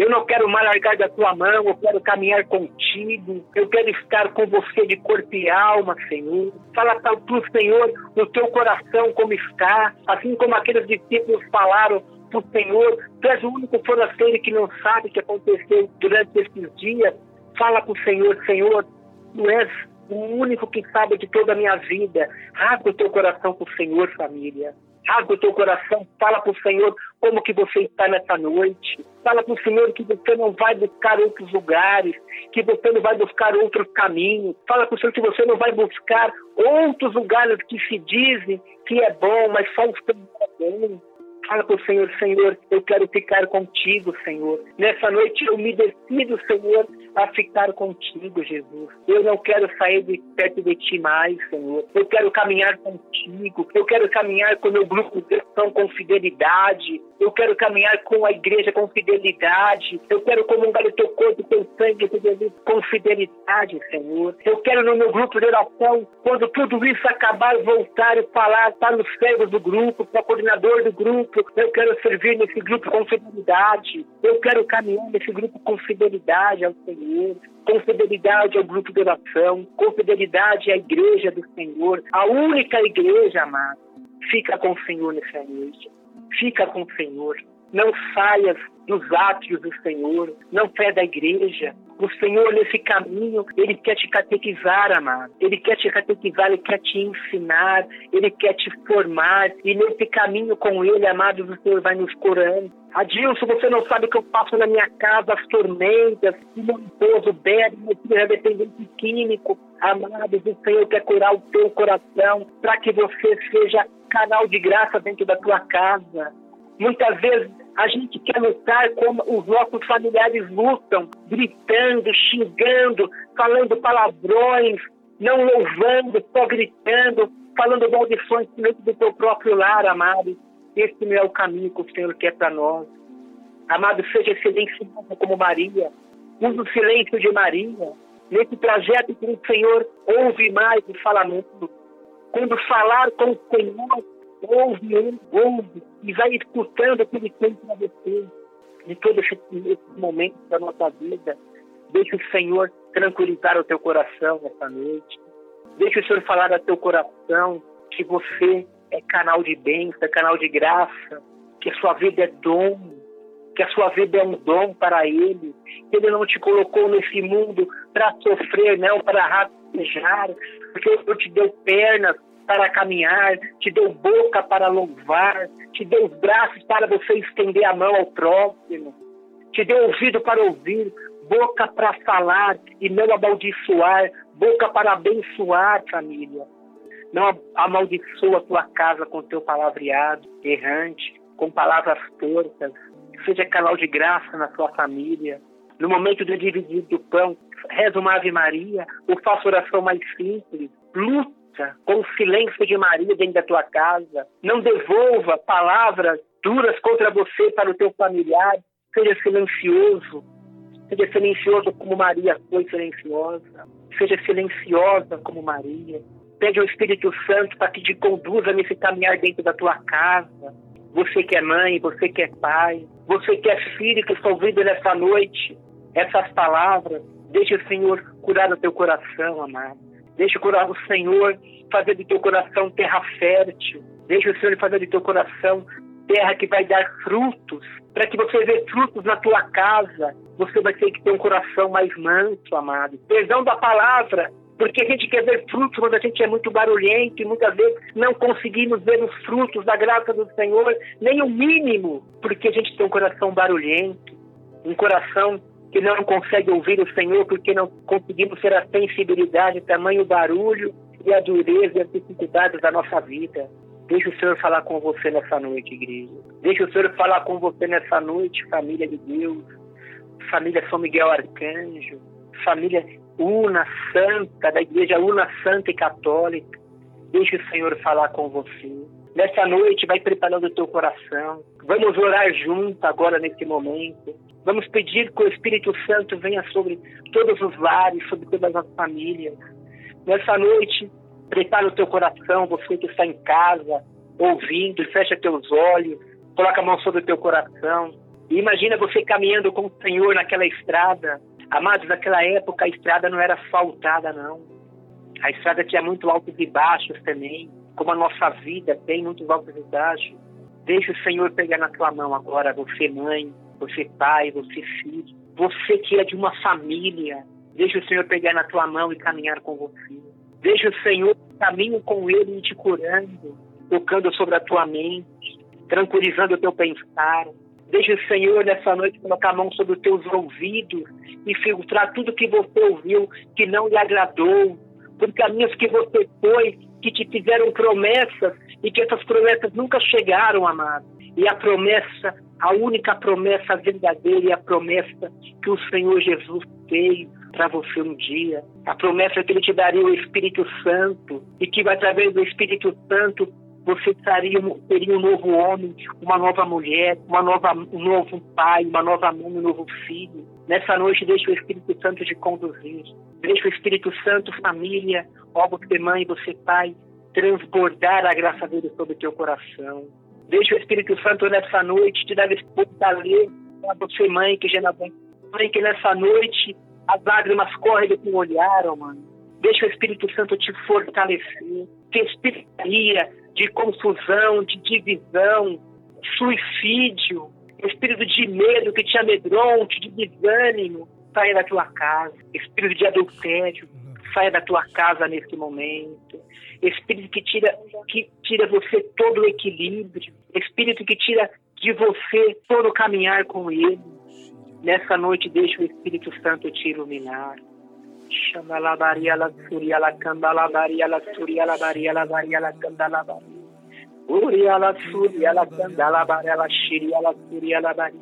Eu não quero mais largar da tua mão, eu quero caminhar contigo, eu quero estar com você de corpo e alma, Senhor. Fala para o Senhor no teu coração como está, assim como aqueles discípulos falaram para o Senhor, tu és o único forasteiro que não sabe o que aconteceu durante esses dias. Fala para o Senhor, Senhor, tu és o único que sabe de toda a minha vida. Rasga o teu coração para o Senhor, família. Rasga o teu coração, fala para o Senhor como que você está nessa noite. Fala para o Senhor que você não vai buscar outros lugares, que você não vai buscar outros caminhos. Fala para o Senhor que você não vai buscar outros lugares que se dizem que é bom, mas só o Senhor é bom. Fala para o Senhor, Senhor, eu quero ficar contigo, Senhor. Nessa noite eu me decido, Senhor, a ficar contigo, Jesus. Eu não quero sair de perto de ti mais, Senhor. Eu quero caminhar contigo. Eu quero caminhar com meu grupo de com fidelidade. Eu quero caminhar com a igreja com fidelidade. Eu quero comungar o teu corpo, o teu sangue, Jesus, com fidelidade, Senhor. Eu quero no meu grupo de oração, quando tudo isso acabar, voltar e falar para os servos do grupo, para o coordenador do grupo. Eu quero servir nesse grupo com fidelidade. Eu quero caminhar nesse grupo com fidelidade ao Senhor com fidelidade ao grupo de oração, com fidelidade à igreja do Senhor, a única igreja, amado. Fica com o Senhor nessa noite. Fica com o Senhor. Não saias dos átrios do Senhor. Não fé da igreja. O Senhor, nesse caminho, Ele quer te catequizar, amado. Ele quer te catequizar, Ele quer te ensinar, Ele quer te formar. E nesse caminho com Ele, amado, o Senhor vai nos curando. Adilson, você não sabe o que eu passo na minha casa, as tormentas, o meu esposo bebe, meu filho é dependente químico. Amados, o Senhor quer curar o teu coração para que você seja canal de graça dentro da tua casa. Muitas vezes a gente quer lutar como os nossos familiares lutam, gritando, xingando, falando palavrões, não louvando, só gritando, falando maldições dentro do teu próprio lar, amado. Esse não é o caminho que o Senhor quer para nós. Amado, seja silencioso como Maria. Use o silêncio de Maria. Nesse trajeto que o Senhor ouve mais e fala menos. Quando falar com o Senhor, ouve ele, ouve, e vai escutando o que tem para você. De todos esses momentos da nossa vida, deixa o Senhor tranquilizar o teu coração nessa noite. Deixa o Senhor falar ao teu coração que você é canal de bênção, é canal de graça, que a sua vida é dom, que a sua vida é um dom para Ele, que Ele não te colocou nesse mundo para sofrer, não para rastejar, porque Ele te deu pernas para caminhar, te deu boca para louvar, te deu braços para você estender a mão ao próximo, te deu ouvido para ouvir, boca para falar e não amaldiçoar, boca para abençoar, família. Não amaldiçoa a tua casa com teu palavreado errante, com palavras tortas. Seja canal de graça na tua família. No momento de dividir do pão, reza uma Ave Maria ou faça oração mais simples. Luta com o silêncio de Maria dentro da tua casa. Não devolva palavras duras contra você para o teu familiar. Seja silencioso. Seja silencioso como Maria foi silenciosa. Seja silenciosa como Maria. Pede ao Espírito Santo para que te conduza nesse caminhar dentro da tua casa. Você que é mãe, você que é pai, você que é filho que está ouvindo nessa noite essas palavras, deixe o Senhor curar o teu coração, amado. Deixe curar o Senhor fazer do teu coração terra fértil. Deixe o Senhor fazer do teu coração terra que vai dar frutos. Para que você veja frutos na tua casa, você vai ter que ter um coração mais manso, amado. Perdão da palavra, porque a gente quer ver frutos quando a gente é muito barulhento e muitas vezes não conseguimos ver os frutos da graça do Senhor, nem o mínimo, porque a gente tem um coração barulhento, um coração que não consegue ouvir o Senhor porque não conseguimos ter a sensibilidade, tamanho barulho e a dureza e as dificuldades da nossa vida. Deixa o Senhor falar com você nessa noite, igreja. Deixa o Senhor falar com você nessa noite, família de Deus, família São Miguel Arcanjo, família una, santa, da igreja una, santa e católica. Deixe o Senhor falar com você. Nessa noite, vai preparando o teu coração. Vamos orar junto agora nesse momento. Vamos pedir que o Espírito Santo venha sobre todos os lares, sobre todas as famílias. Nessa noite, prepara o teu coração, você que está em casa, ouvindo, fecha teus olhos, coloca a mão sobre o teu coração. E imagina você caminhando com o Senhor naquela estrada, Amados, naquela época a estrada não era asfaltada, não. A estrada tinha muito altos e baixos também, como a nossa vida tem muitos altos e baixos. Deixa o Senhor pegar na tua mão agora, você mãe, você pai, você filho, você que é de uma família. Deixa o Senhor pegar na tua mão e caminhar com você. Deixa o Senhor caminho com Ele e te curando, tocando sobre a tua mente, tranquilizando o teu pensar, Deixa o Senhor nessa noite colocar a mão sobre os teus ouvidos e filtrar tudo que você ouviu que não lhe agradou, por caminhos que você foi, que te fizeram promessas e que essas promessas nunca chegaram, amado. E a promessa, a única promessa verdadeira e a promessa que o Senhor Jesus fez para você um dia. A promessa que ele te daria o Espírito Santo e que através do Espírito Santo você teria um novo homem, uma nova mulher, uma nova, um novo pai, uma nova mãe, um novo filho. Nessa noite, deixa o Espírito Santo te conduzir. Deixa o Espírito Santo, família, ó você mãe, você pai, transbordar a graça dele sobre o teu coração. Deixa o Espírito Santo nessa noite te dar fortaleza a você, mãe, que já não Mãe, que nessa noite as lágrimas correm do teu olhar, ó, mano. Deixa o Espírito Santo te fortalecer. Que espírito de confusão, de divisão, suicídio, espírito de medo que te amedronte, de desânimo, saia da tua casa. Espírito de adultério, saia da tua casa nesse momento. Espírito que tira, que tira você todo o equilíbrio. Espírito que tira de você todo o caminhar com ele. Nessa noite, deixa o Espírito Santo te iluminar. Shandala Bariala Suriala Kandala Bariala Suriala Bariala Bariala Kandala Bari. Uriala Suriala Kandala Bariala Shiriala Suriala Bari.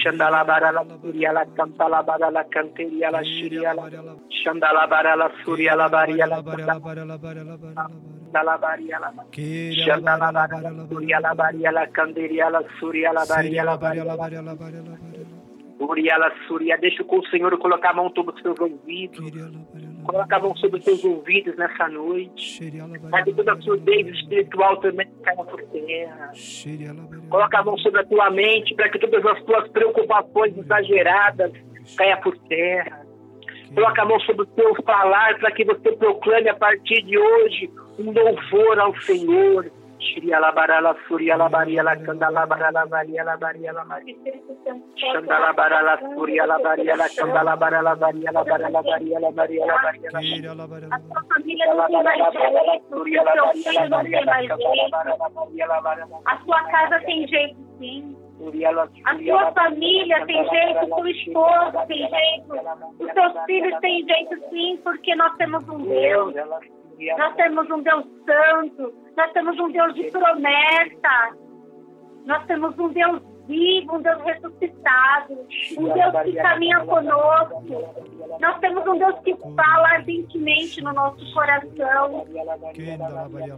Shandala Barala Suriala Kantala Barala Kanteriala Shiriala. Shandala Barala Suriala Bariala Kandala Bariala. Shandala Barala Suriala Bariala Kanderiala Suriala Bariala Bariala Bariala Bariala deixa o Senhor colocar a mão sobre os seus ouvidos. Coloca a mão sobre os seus ouvidos nessa noite. Para que toda a surdez espiritual também caia por terra. Coloca a mão sobre a tua mente para que todas as tuas preocupações exageradas caia por terra. Coloca a mão sobre o teu falar para que você proclame a partir de hoje um louvor ao Senhor A sua casa tem jeito sim. A sua família tem jeito, o seu esposo tem jeito, os seus filhos têm jeito sim, porque nós temos um Deus. Nós temos um Deus santo. Nós temos um Deus de promessa. Nós temos um Deus vivo, um Deus ressuscitado, um Deus que caminha conosco. Nós temos um Deus que fala ardentemente no nosso coração.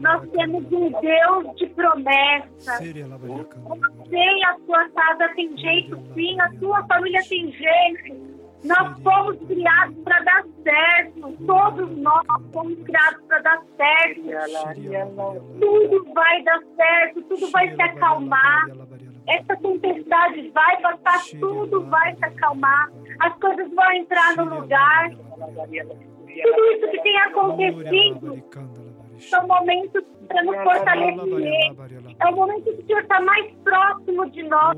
Nós temos um Deus de promessa. Você e a sua casa tem jeito, sim, a sua família tem jeito. Nós fomos criados para dar certo. Todos nós fomos criados para dar certo. Tudo vai dar certo, tudo vai se acalmar. Essa tempestade vai passar, tudo vai se acalmar. As coisas vão entrar no lugar. Tudo isso que tem acontecido são momentos para nos fortalecer. É o momento que o Senhor está mais próximo de nós.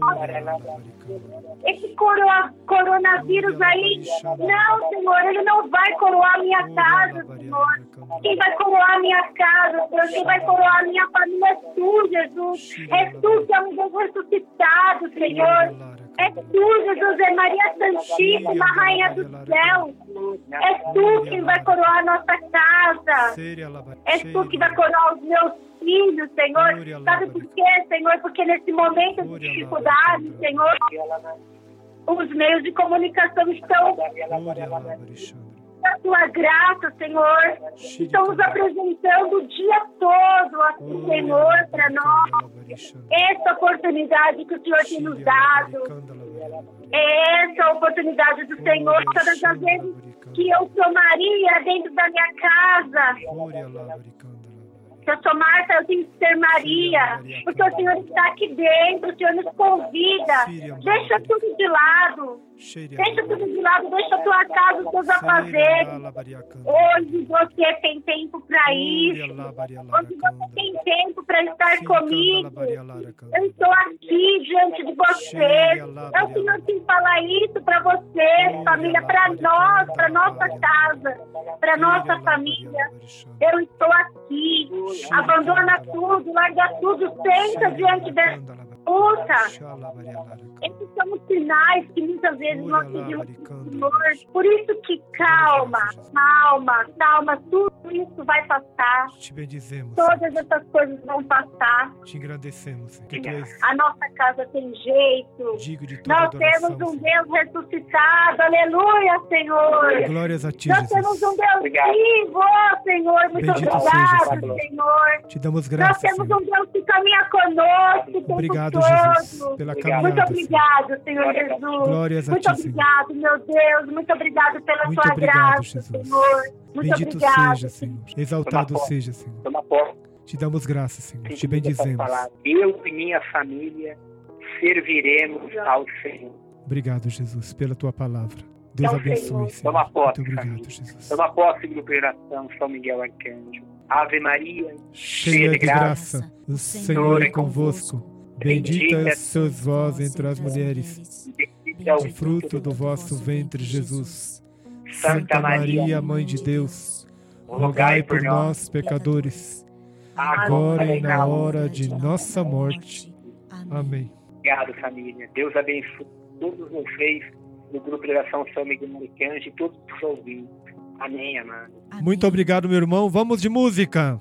Esse coro- coronavírus aí, não, Senhor, ele não vai coroar a minha casa, Senhor. Quem vai coroar a minha casa, Senhor? Quem vai coroar a minha família é tu, Jesus. É tu que é um Deus ressuscitado, Senhor. É tu, Jesus, é Maria Santíssima, Rainha do céu. É tu quem vai coroar a nossa casa. É tu que vai coroar os meus filhos, Senhor. Sabe por quê, Senhor? Porque nesse momento de dificuldade, Senhor, os meios de comunicação estão na tua graça, Senhor. Estão nos apresentando o dia todo, assim, Senhor, para nós. Essa oportunidade que o Senhor tem nos dado. É essa oportunidade do Senhor, todas as vezes que eu sou Maria dentro da minha casa. Se eu sou Marta, eu tenho que ser Maria. Porque o Senhor está aqui dentro, o Senhor nos convida. Deixa tudo de lado. Deixa tudo de lado, deixa a tua casa, os teus afazeres. Hoje você tem tempo para isso. Hoje você tem tempo para estar comigo. Eu estou aqui diante de você. É o Senhor que fala isso para você, família, para nós, para nossa casa, para nossa família. Eu estou aqui. Abandona tudo, larga tudo, senta diante dessa luta. Esses são os sinais que muitas vezes nós pedimos para o Senhor. Por isso que calma, calma, calma, tudo isso vai passar. Te bendizemos, Todas essas coisas vão passar. te és A nossa casa tem jeito. digno de toda Nós temos um Deus ressuscitado, aleluia, Senhor. Glórias a ti, Nós temos um Deus vivo, Senhor. Muito Bendito obrigado, seja, Senhor. Senhor. Te damos Nós graças, temos Senhor. um Deus que caminha conosco o tempo Obrigado. Jesus, pela Muito caminhada, Senhor. obrigado, Senhor Jesus. Glórias a Muito ti, Senhor. obrigado, meu Deus. Muito obrigado pela Muito sua obrigado, graça, Jesus. Senhor. Muito Bendito obrigado. seja, Senhor. Exaltado seja, Senhor. Toma posse Te damos graças, Senhor. Te bendizemos. Eu e minha família serviremos ao Senhor. Obrigado, Jesus, pela tua palavra. Deus Ao abençoe, Senhor. Senhor. Toma posse, Muito obrigado, família. Jesus. Toma posse, grupo de oração, São Miguel Arcanjo. Ave Maria, Cheia de graça, o Senhor é convosco. Bendita sois vós entre as mulheres. é O fruto do vosso ventre, Jesus. Santa Maria, Mãe de Deus, rogai por nós, pecadores, agora e na hora. de nossa morte. Amém. Obrigado, família. Deus abençoe todos vocês do grupo de oração São Miguel Arcanjo e todos os ouvintes. Amém, amado. Muito obrigado, meu irmão. Vamos de música.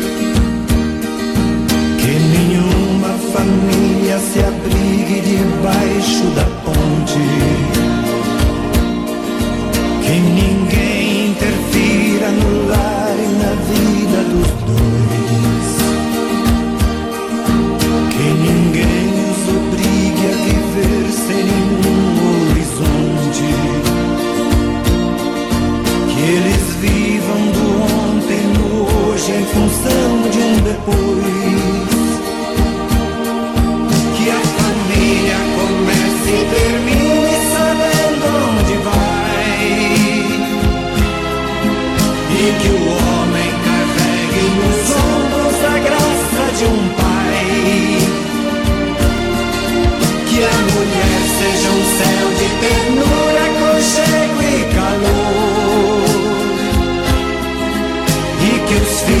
Nenhuma família se abrigue debaixo da ponte. Que ninguém interfira no lar e na vida seja um céu de ternura, aconchego e calor. E que os filhos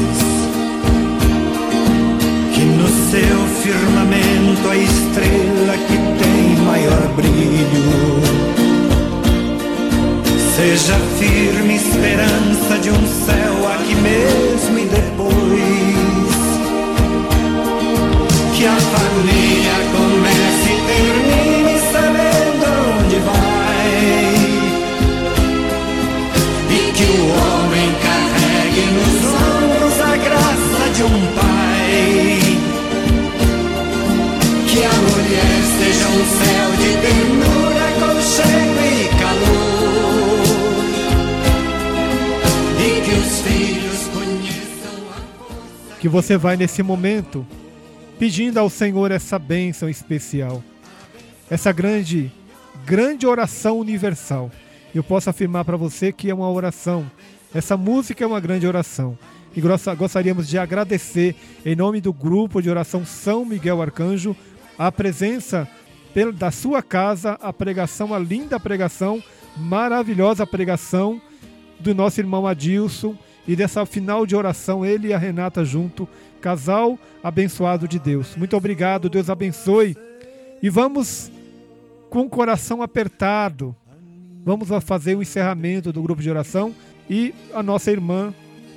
Seu firmamento a estrela que tem maior brilho seja firme esperança de um céu aqui mesmo e depois. Que a família comece e termine céu de ternura, e calor. E que os filhos conheçam a que você vai nesse momento pedindo ao Senhor essa bênção especial, essa grande, grande oração universal. Eu posso afirmar para você que é uma oração. Essa música é uma grande oração. E gosta- gostaríamos de agradecer, em nome do grupo de oração São Miguel Arcanjo, a presença da sua casa, a pregação, a linda pregação, maravilhosa pregação do nosso irmão Adilson e dessa final de oração, ele e a Renata junto, casal abençoado de Deus. Muito obrigado, Deus abençoe. E vamos com o coração apertado. Vamos fazer o encerramento do grupo de oração e a nossa irmã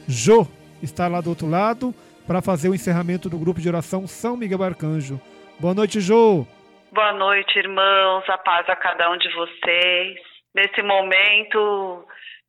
Jo está lá do outro lado para fazer o encerramento do grupo de oração São Miguel Arcanjo. Boa noite, Jo. Boa noite, irmãos. A paz a cada um de vocês. Nesse momento,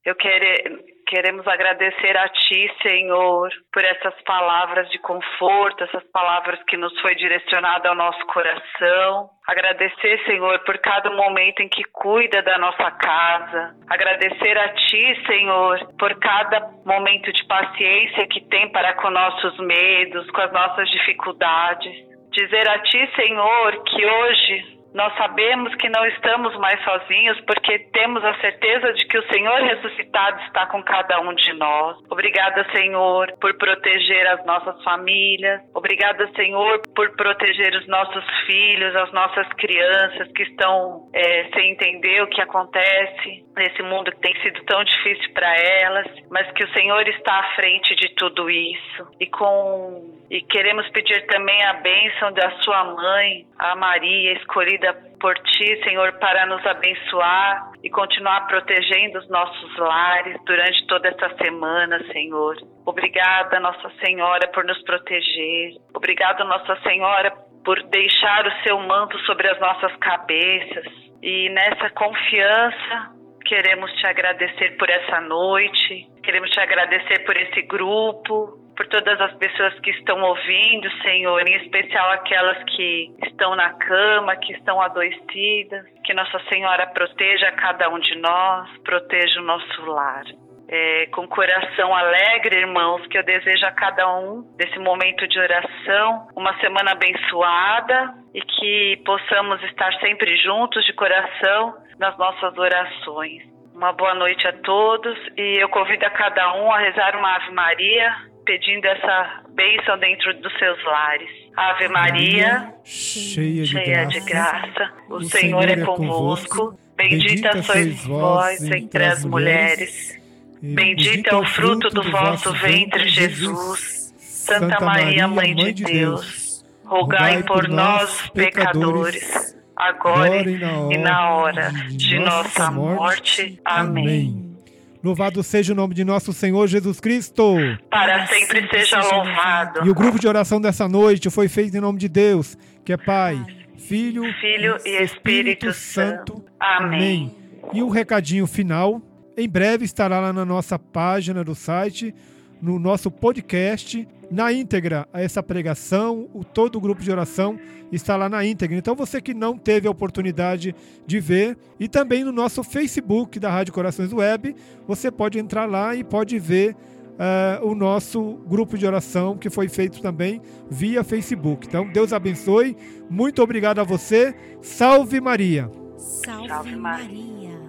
eu quere- queremos agradecer a Ti, Senhor, por essas palavras de conforto, essas palavras que nos foi direcionada ao nosso coração. Agradecer, Senhor, por cada momento em que cuida da nossa casa. Agradecer a Ti, Senhor, por cada momento de paciência que tem para com nossos medos, com as nossas dificuldades dizer a Ti, Senhor, que hoje nós sabemos que não estamos mais sozinhos, porque temos a certeza de que o Senhor ressuscitado está com cada um de nós. Obrigada, Senhor, por proteger as nossas famílias. Obrigada, Senhor, por proteger os nossos filhos, as nossas crianças que estão eh, sem entender o que acontece nesse mundo que tem sido tão difícil para elas, mas que o Senhor está à frente de tudo isso. E com e queremos pedir também a bênção da sua mãe, a Maria, escolhida por ti, Senhor, para nos abençoar e continuar protegendo os nossos lares durante toda essa semana, Senhor. Obrigada, Nossa Senhora, por nos proteger. Obrigada, Nossa Senhora, por deixar o seu manto sobre as nossas cabeças. E nessa confiança, queremos te agradecer por essa noite, queremos te agradecer por esse grupo, por todas as pessoas que estão ouvindo, Senhor, em especial aquelas que estão na cama, que estão adoecidas. Que Nossa Senhora proteja cada um de nós, proteja o nosso lar. É, com coração alegre, irmãos, que eu desejo a cada um desse momento de oração uma semana abençoada e que possamos estar sempre juntos de coração nas nossas orações. Uma boa noite a todos e eu convido a cada um a rezar uma Ave Maria pedindo essa bênção dentro dos seus lares. Ave Maria, cheia de cheia de graça, graça, o Senhor é convosco. Bendita sois vós entre as mulheres. Bendito é o fruto do vosso ventre, Jesus. Santa Maria, Mãe de Deus, rogai por nós, pecadores, agora e na hora de nossa morte. Amém. Louvado seja o nome de nosso Senhor Jesus Cristo. Para sempre seja louvado. E o grupo de oração dessa noite foi feito em nome de Deus, que é Pai, Filho, Filho e Espírito Santo. Amém. E um recadinho final. Em breve estará lá na nossa página do site, no nosso podcast, na íntegra, essa pregação, o todo o grupo de oração está lá na íntegra. Então você que não teve a oportunidade de ver, e também no nosso Facebook da Rádio Corações Web, você pode entrar lá e pode ver eh, o nosso grupo de oração que foi feito também via Facebook. Então Deus abençoe, muito obrigado a você, salve Maria! Salve, Salve Maria. Maria.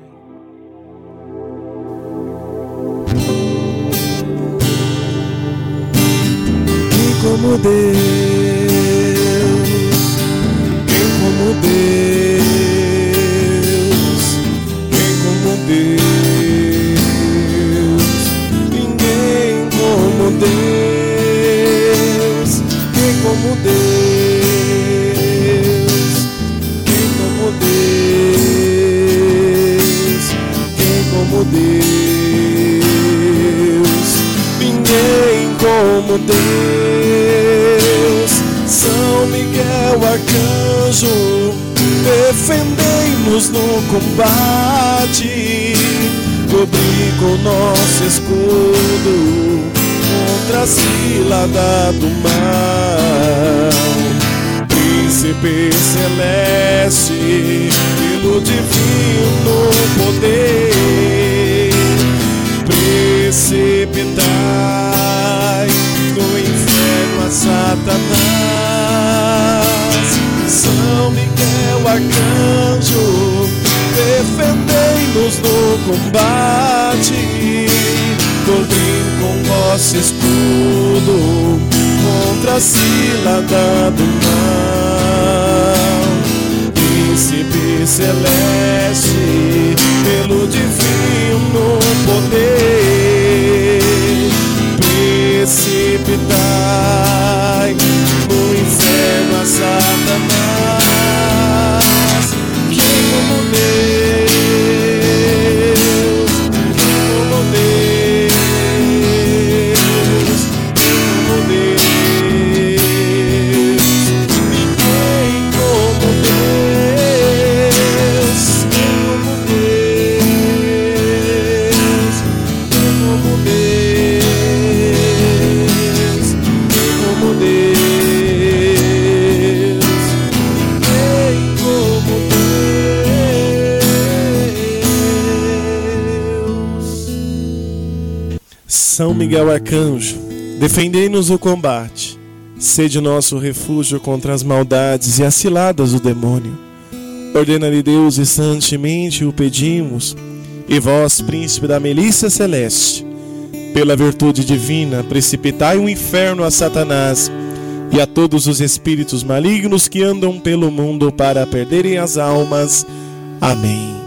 Como Deus, quem como Deus, quem como Deus, ninguém como Deus, quem como Deus, quem como Deus, quem como Deus, ninguém como Deus. São Miguel Arcanjo, defendei-nos no combate, cobri com nosso escudo contra a cilada do mal. Príncipe celeste, pelo divino poder, precipitai no inferno a Satanás. São Miguel Arcanjo, defendei-nos no combate, cobrindo com vosso escudo contra a cilada do mal. Príncipe celeste, pelo divino poder, precipitai São Miguel Arcanjo, defendei-nos o combate. Sede nosso refúgio contra as maldades e as ciladas do demônio. Ordena-lhe Deus e santemente o pedimos, e vós, príncipe da milícia celeste, pela virtude divina, precipitai o inferno a Satanás e a todos os espíritos malignos que andam pelo mundo para perderem as almas. Amém.